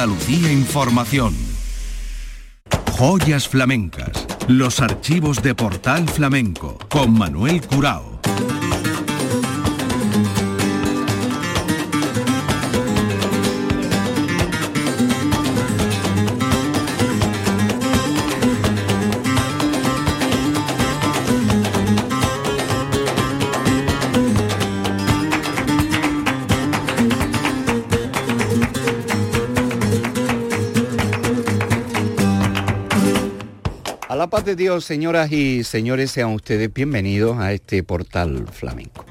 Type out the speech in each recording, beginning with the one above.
Andalucía Información. Joyas flamencas. Los archivos de Portal Flamenco con Manuel Curao. Paz de Dios, señoras y señores, sean ustedes bienvenidos a este portal flamenco.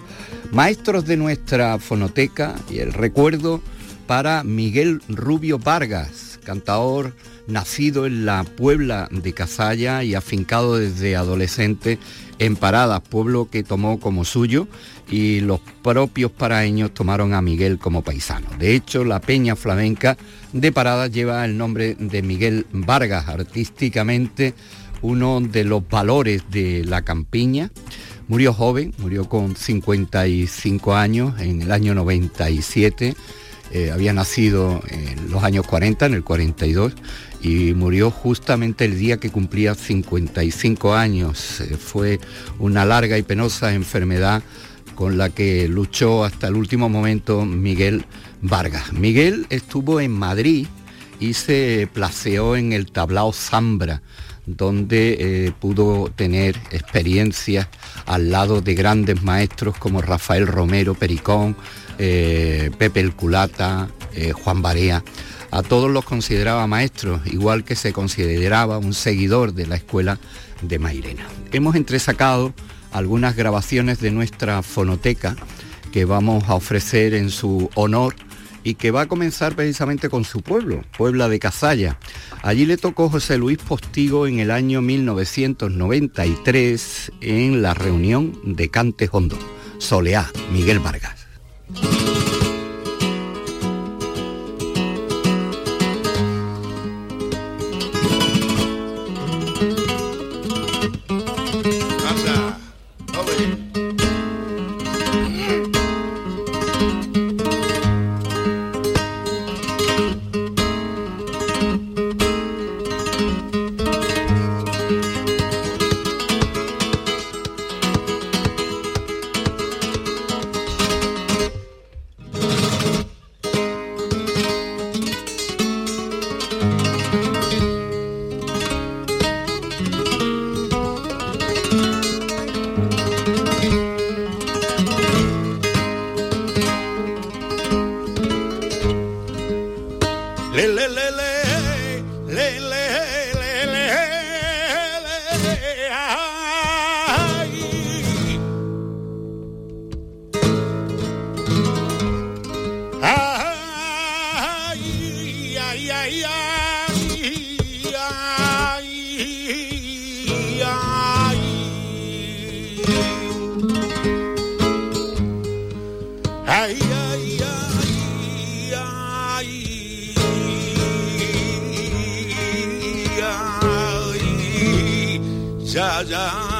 Maestros de nuestra fonoteca y el recuerdo para Miguel Rubio Vargas, cantador nacido en la Puebla de Cazalla y afincado desde adolescente en Paradas, pueblo que tomó como suyo y los propios paraeños tomaron a Miguel como paisano. De hecho, la peña flamenca de Paradas lleva el nombre de Miguel Vargas, artísticamente uno de los valores de la campiña. Murió joven, murió con 55 años en el año 97. Eh, había nacido en los años 40, en el 42, y murió justamente el día que cumplía 55 años. Eh, fue una larga y penosa enfermedad con la que luchó hasta el último momento Miguel Vargas. Miguel estuvo en Madrid y se placeó en el tablao Zambra donde eh, pudo tener experiencias al lado de grandes maestros como Rafael Romero, Pericón, eh, Pepe el Culata, eh, Juan Barea. A todos los consideraba maestros, igual que se consideraba un seguidor de la escuela de Mairena. Hemos entresacado algunas grabaciones de nuestra fonoteca que vamos a ofrecer en su honor y que va a comenzar precisamente con su pueblo, Puebla de Cazalla. Allí le tocó José Luis Postigo en el año 1993 en la reunión de Cante Hondo. Soleá, Miguel Vargas. Ay, ay, ay, ay, ay, ay, ya, ya.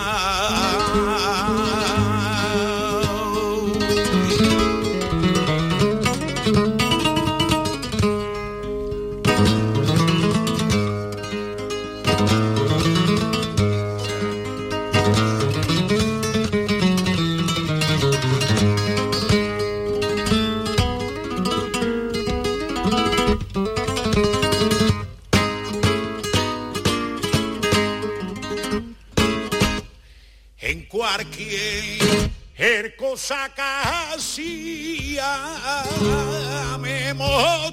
oh,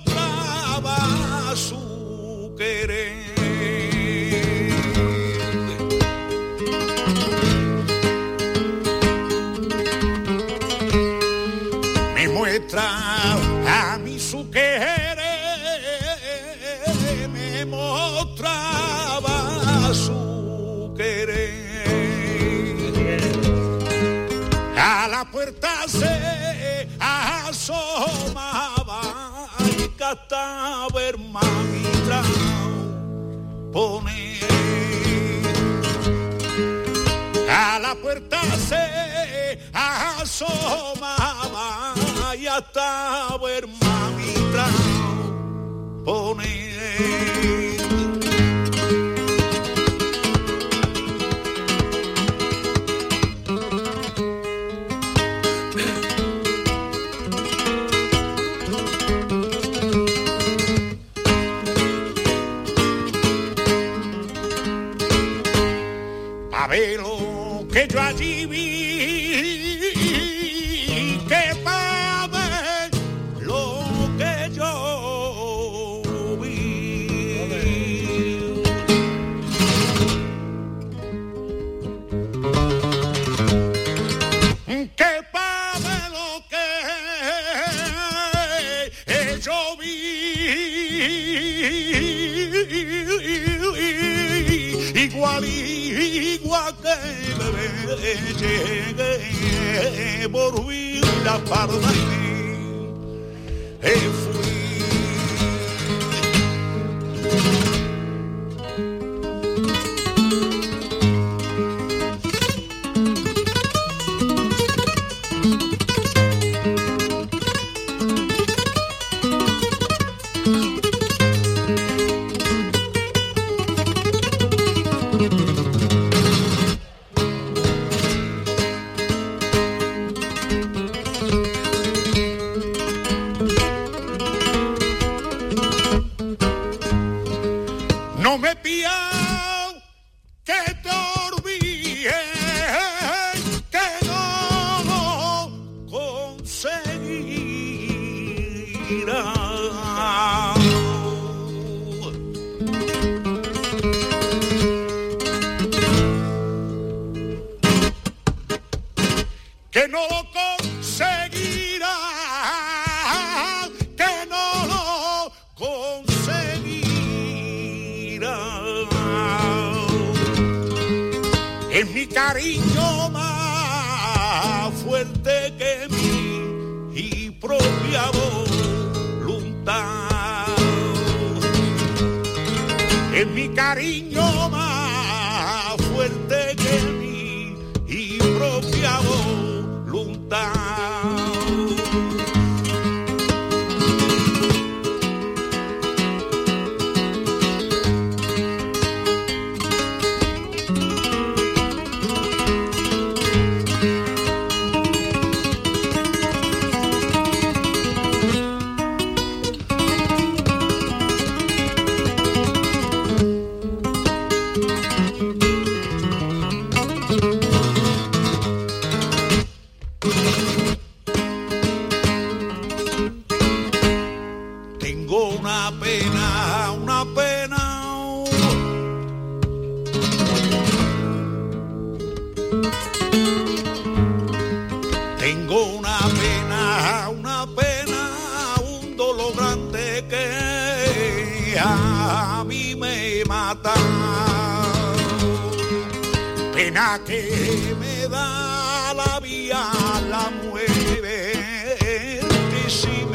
Si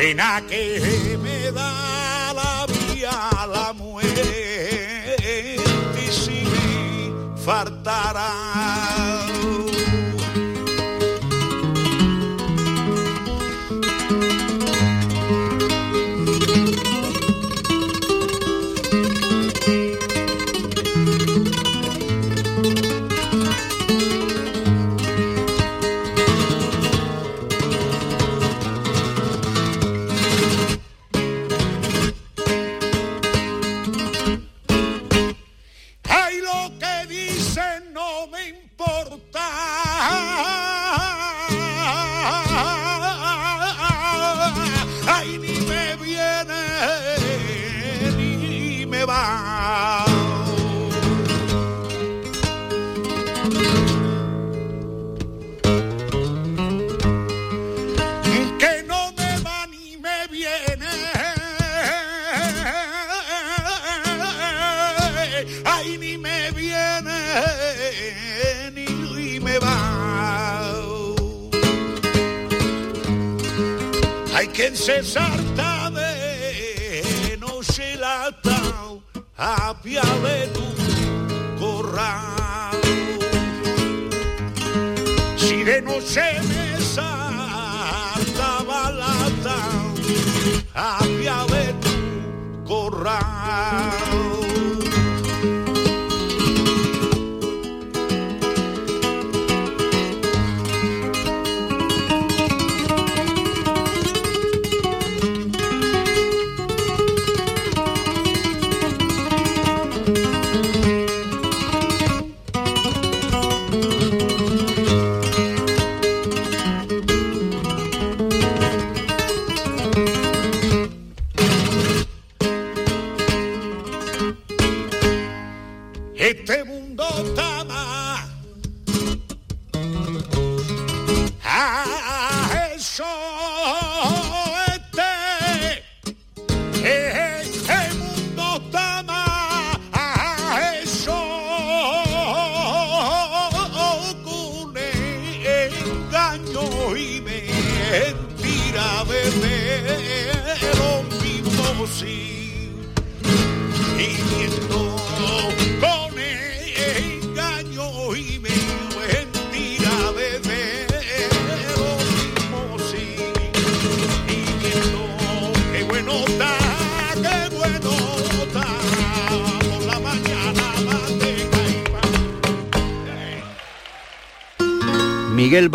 de noche me sale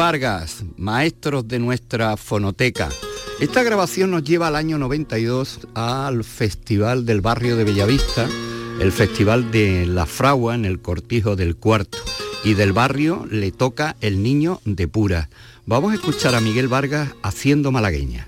Vargas, maestros de nuestra fonoteca. Esta grabación nos lleva al año 92 al Festival del Barrio de Bellavista, el Festival de la Fragua en el Cortijo del Cuarto. Y del barrio le toca El Niño de Pura. Vamos a escuchar a Miguel Vargas haciendo malagueña.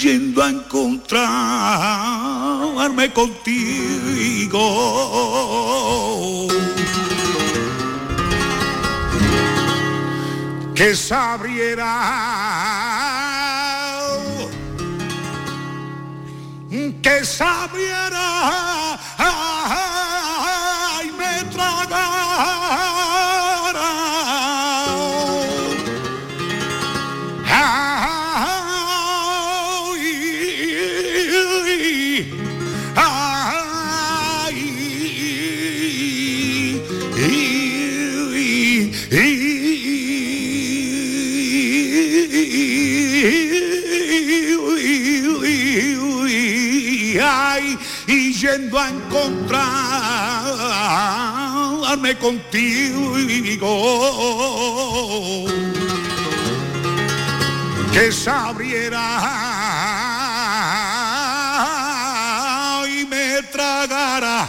Yendo a encontrarme contigo. Que sabiera que sabiera yendo a encontrarme contigo que sabiera y me tragara.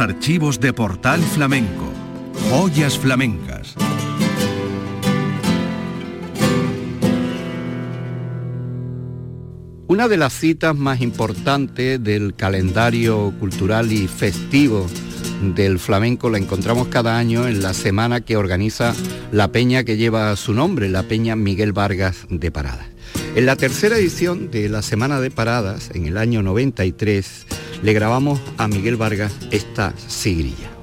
Archivos de Portal Flamenco. Joyas flamencas. Una de las citas más importantes del calendario cultural y festivo del flamenco la encontramos cada año en la semana que organiza la peña que lleva su nombre, la peña Miguel Vargas de Paradas. En la tercera edición de la Semana de Paradas, en el año 93, le grabamos a Miguel Vargas esta sigrilla.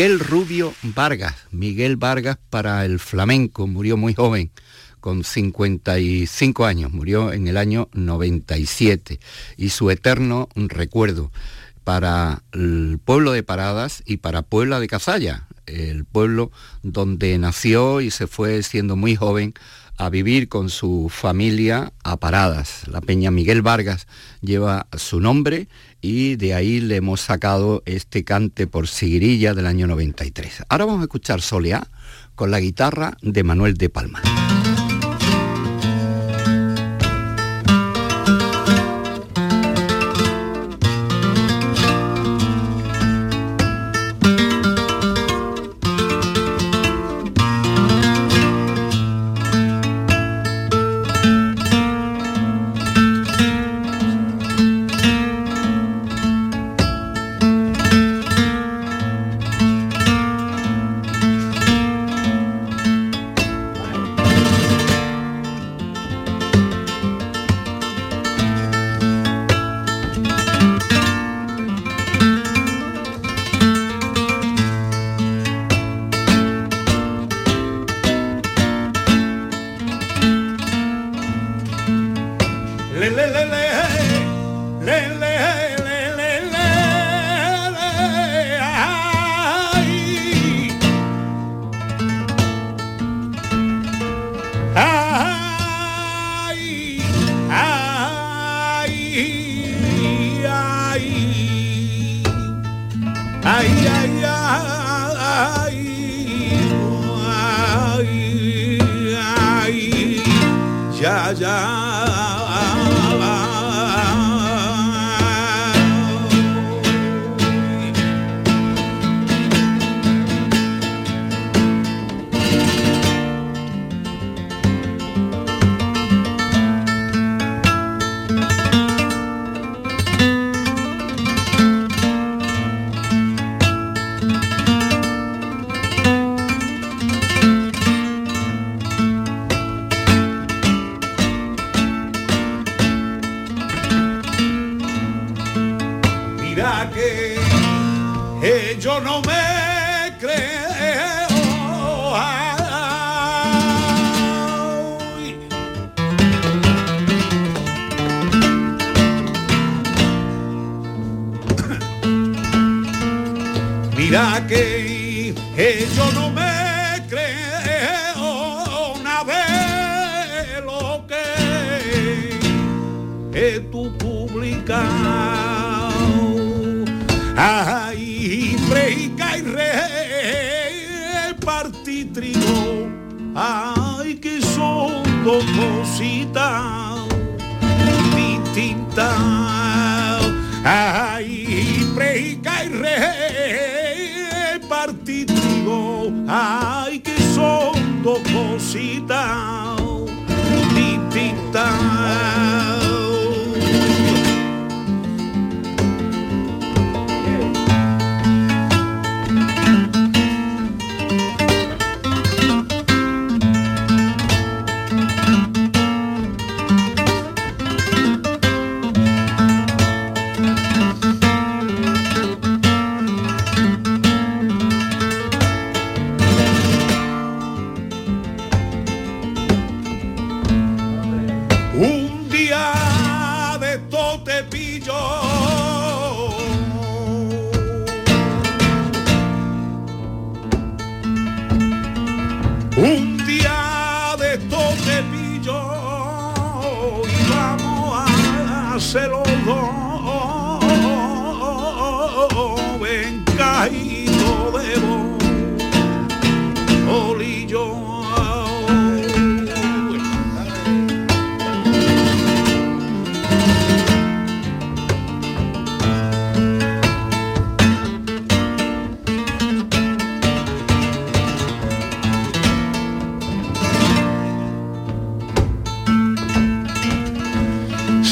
Miguel Rubio Vargas, Miguel Vargas para el flamenco, murió muy joven, con 55 años, murió en el año 97, y su eterno recuerdo para el pueblo de Paradas y para Puebla de Casalla, el pueblo donde nació y se fue siendo muy joven a vivir con su familia a Paradas. La Peña Miguel Vargas lleva su nombre y de ahí le hemos sacado este cante por Siguirilla del año 93. Ahora vamos a escuchar Soleá con la guitarra de Manuel de Palma. Ay, prejica y repartí trigo, ay, que son dos cositas.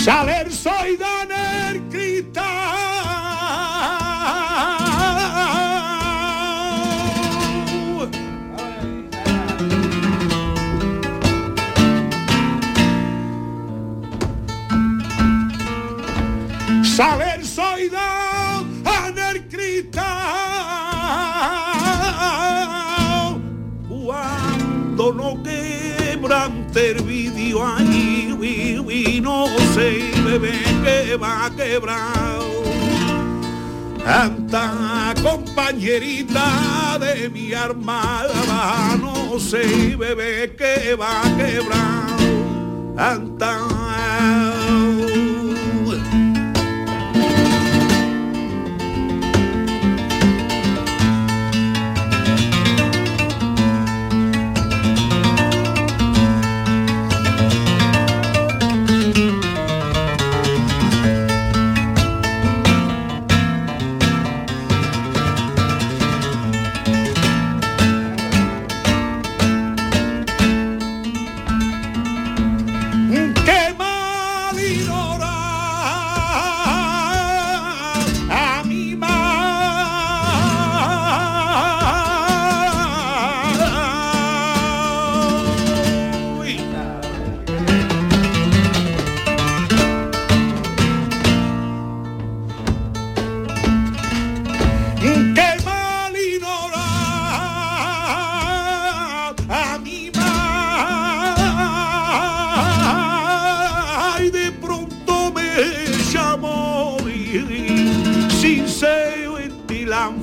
Saber soy Daner Cristal. Saber soy Daner Cuando no quebran el vídeo ese bebé que va quebrado. Anta compañerita de mi armada, no sé bebé que va quebrado. Anta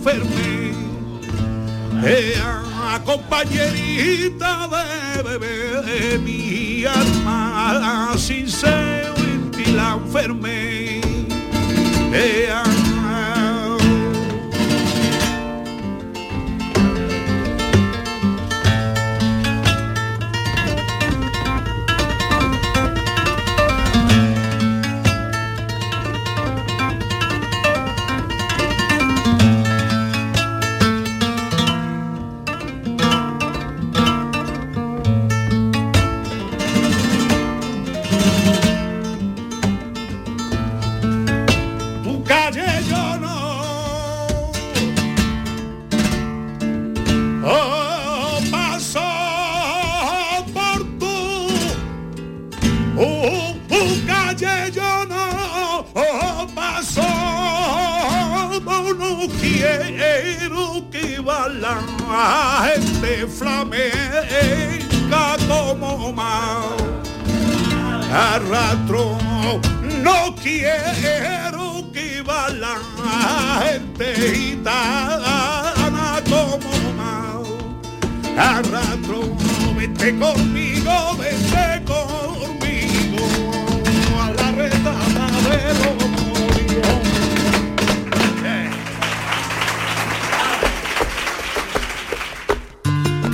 enferme. Compañerita de bebé de mi alma, si se la enferme.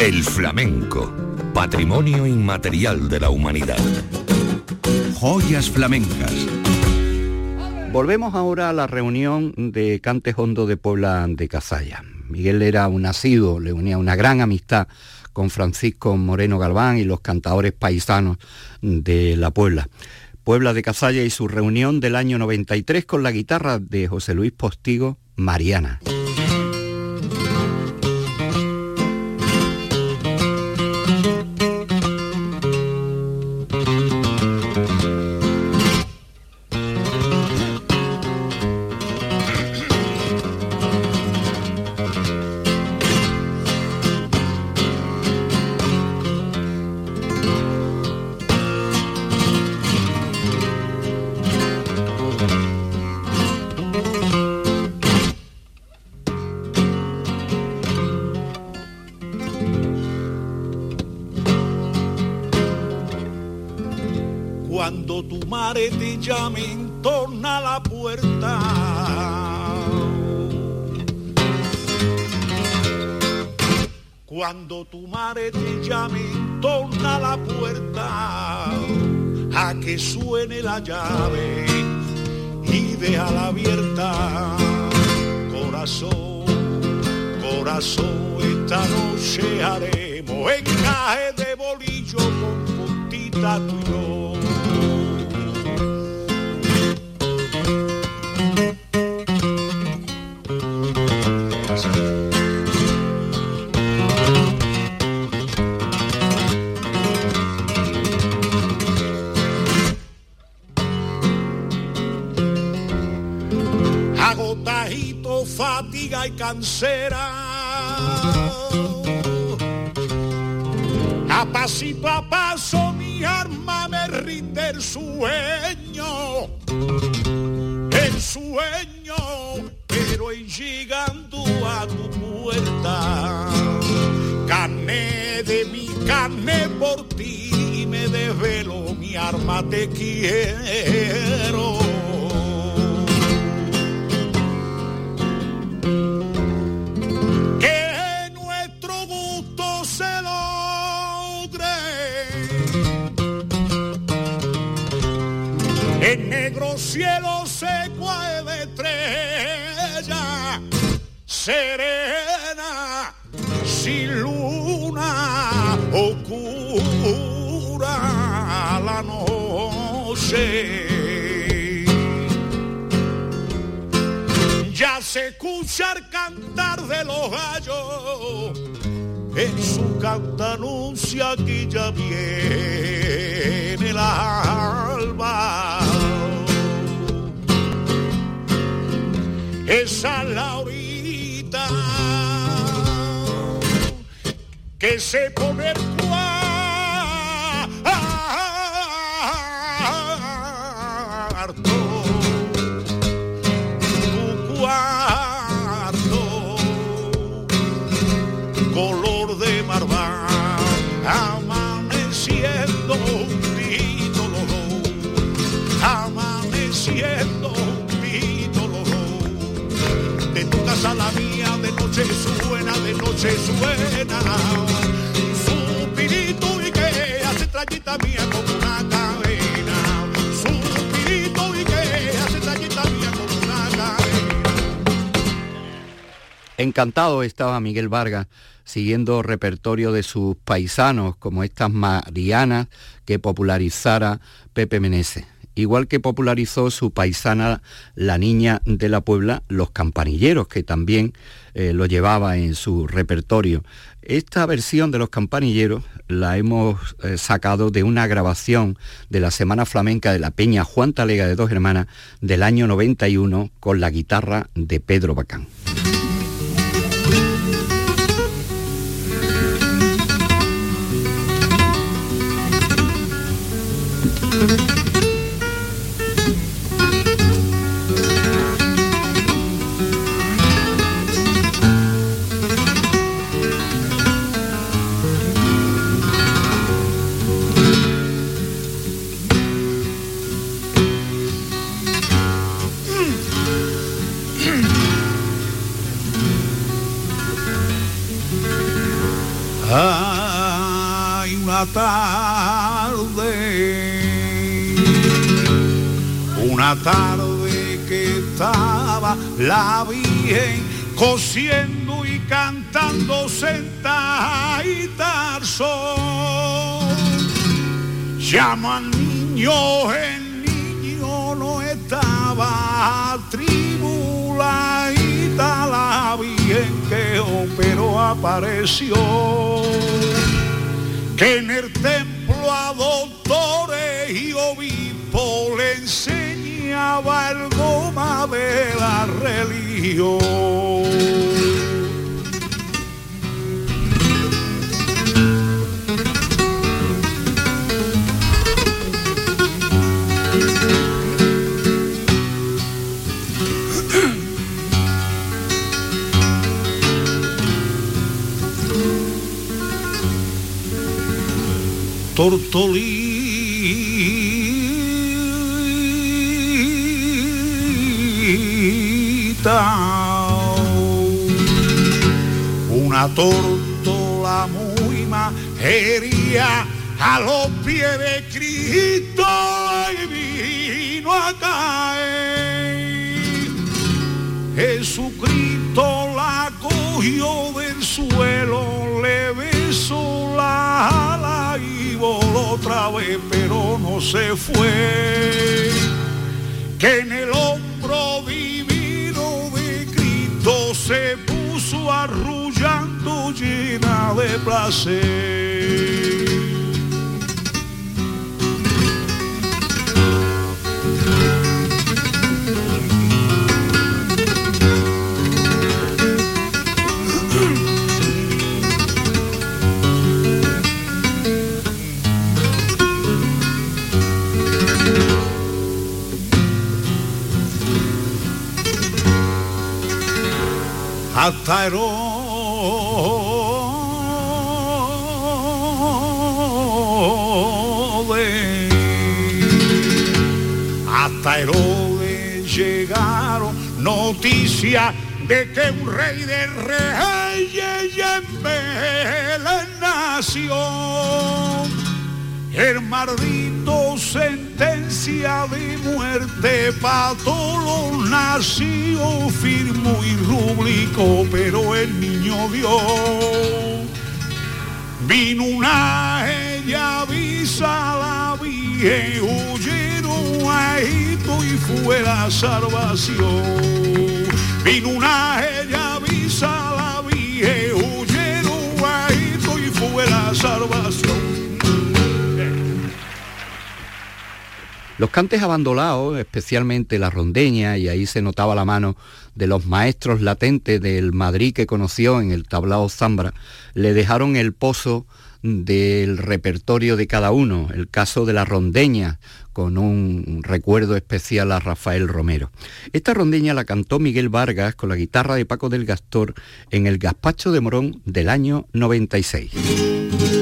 El flamenco, patrimonio inmaterial de la humanidad. Joyas flamencas. Volvemos ahora a la reunión de Cantes Hondo de Puebla de Cazalla. Miguel era un nacido, le unía una gran amistad con Francisco Moreno Galván y los cantadores paisanos de la Puebla. Puebla de Cazalla y su reunión del año 93 con la guitarra de José Luis Postigo, Mariana. Y cansera. A pasito a paso mi arma me rinde el sueño, el sueño, pero en llegando a tu puerta, carne de mi carne por ti me desvelo, mi arma te quiero. Cuarto, tu cuarto, color de marván, amaneciendo un dolor, amaneciendo casa la mía de noche suena, de noche suena. Suspirito y que hace trayita mía como Encantado estaba Miguel Vargas siguiendo repertorio de sus paisanos como estas Marianas que popularizara Pepe Meneses igual que popularizó su paisana La Niña de la Puebla, Los Campanilleros, que también eh, lo llevaba en su repertorio. Esta versión de Los Campanilleros la hemos eh, sacado de una grabación de la Semana Flamenca de la Peña Juan Talega de Dos Hermanas del año 91 con la guitarra de Pedro Bacán. Hay una tarde una tarde que estaba la Virgen cosiendo y cantando sentadita al sol. Llama al niño, el niño no estaba tribuladita la Virgen que operó apareció que en el templo a doctores y obispos le enseñaba el goma de la religión. una tortola muy majería a los pies de Cristo y vino a caer. Jesucristo la cogió del suelo, le besó la ala y voló otra vez, pero no se fue. Que en el hombro Cristo se puso arrullando llena de placer. Hasta Herodes. Hasta Herodes llegaron noticias de que un rey de reyes en Belén nació. El maldito sentencia de muerte para todos los nacidos firmó y rubricó, pero el niño dio. Vino una ella avisa la Virgen, huyeron a Egipto y fue la salvación. Vino una ella avisa la Virgen, huyeron a Egipto y fue la salvación. Los cantes abandonados, especialmente la rondeña, y ahí se notaba la mano de los maestros latentes del Madrid que conoció en el tablao Zambra, le dejaron el pozo del repertorio de cada uno, el caso de la rondeña, con un recuerdo especial a Rafael Romero. Esta rondeña la cantó Miguel Vargas con la guitarra de Paco del Gastor en el Gazpacho de Morón del año 96.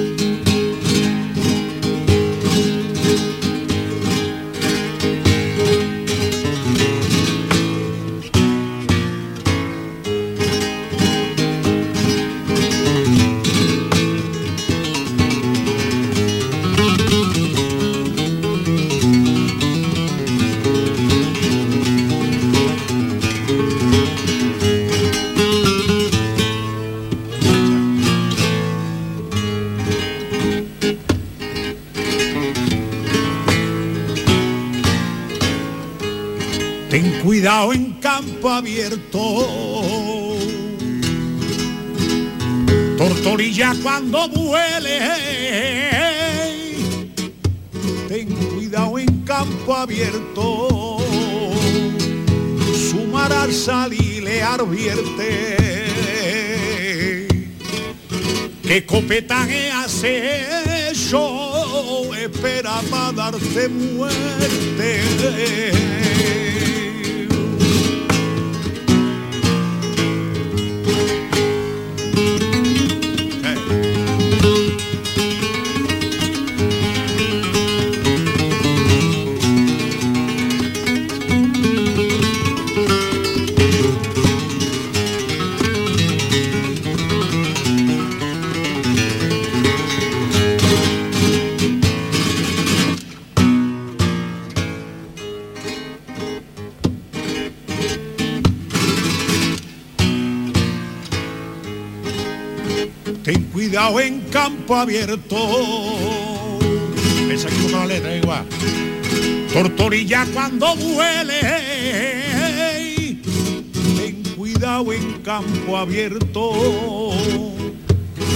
Abierto. Su mar al salir le advierte. Que copetaje hace yo espera para darte muerte. Cuidado en campo abierto. Esa aquí la letra igual. Tortorilla cuando duele. Ten cuidado en campo abierto.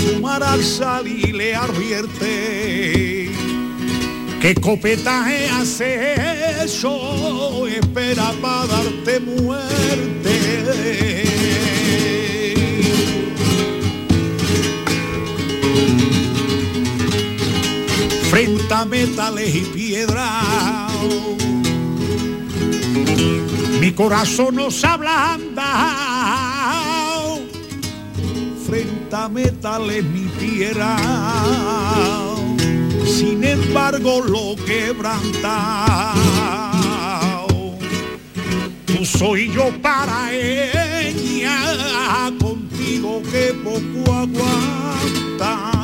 Su mar al salir le advierte que copetaje hace eso, espera para darte muerte. Metales y piedras, mi corazón nos ablanda. Frente a metales mi piedra sin embargo lo quebranta. Tú soy yo para ella, contigo que poco aguanta.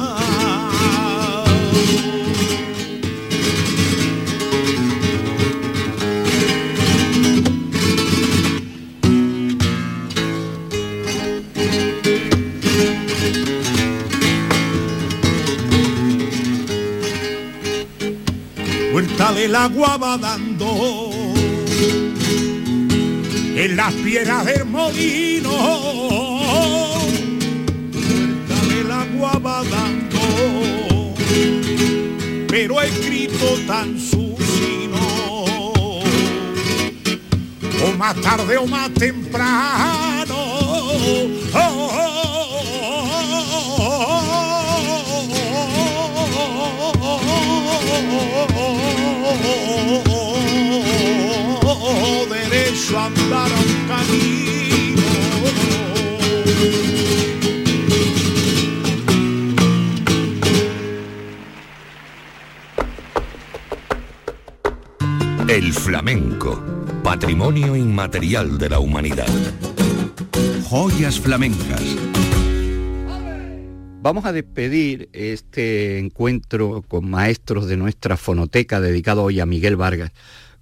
El agua va dando en las piedras del molino. el agua va dando, pero escrito tan susino. O más tarde o más temprano. A andar a un camino. El flamenco, patrimonio inmaterial de la humanidad. Joyas flamencas Vamos a despedir este encuentro con maestros de nuestra fonoteca dedicado hoy a Miguel Vargas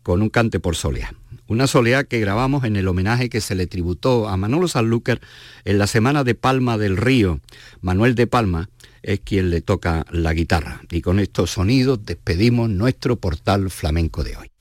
con un cante por soleá. Una soleá que grabamos en el homenaje que se le tributó a Manolo Sanlúcar en la semana de Palma del Río. Manuel de Palma es quien le toca la guitarra. Y con estos sonidos despedimos nuestro portal flamenco de hoy.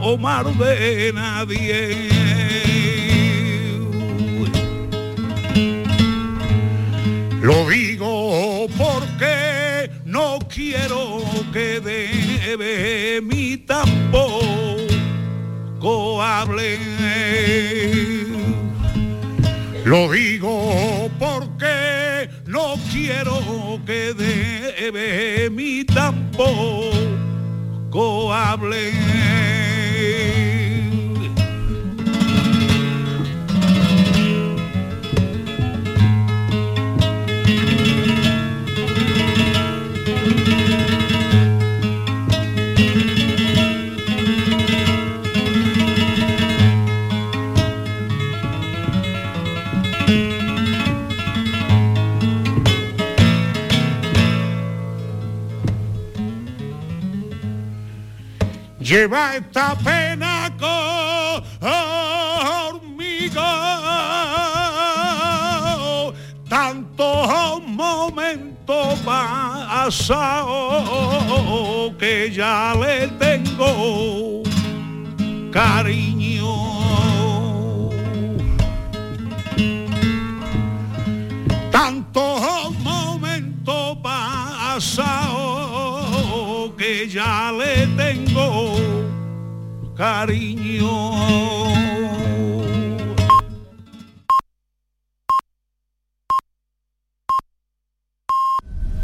tomar de nadie. Lo digo porque no quiero que de mi tampoco hable. Lo digo porque no quiero que de mi tampoco hable. Lleva esta pena conmigo. Tantos momentos pasados que ya le tengo cariño. Cariño.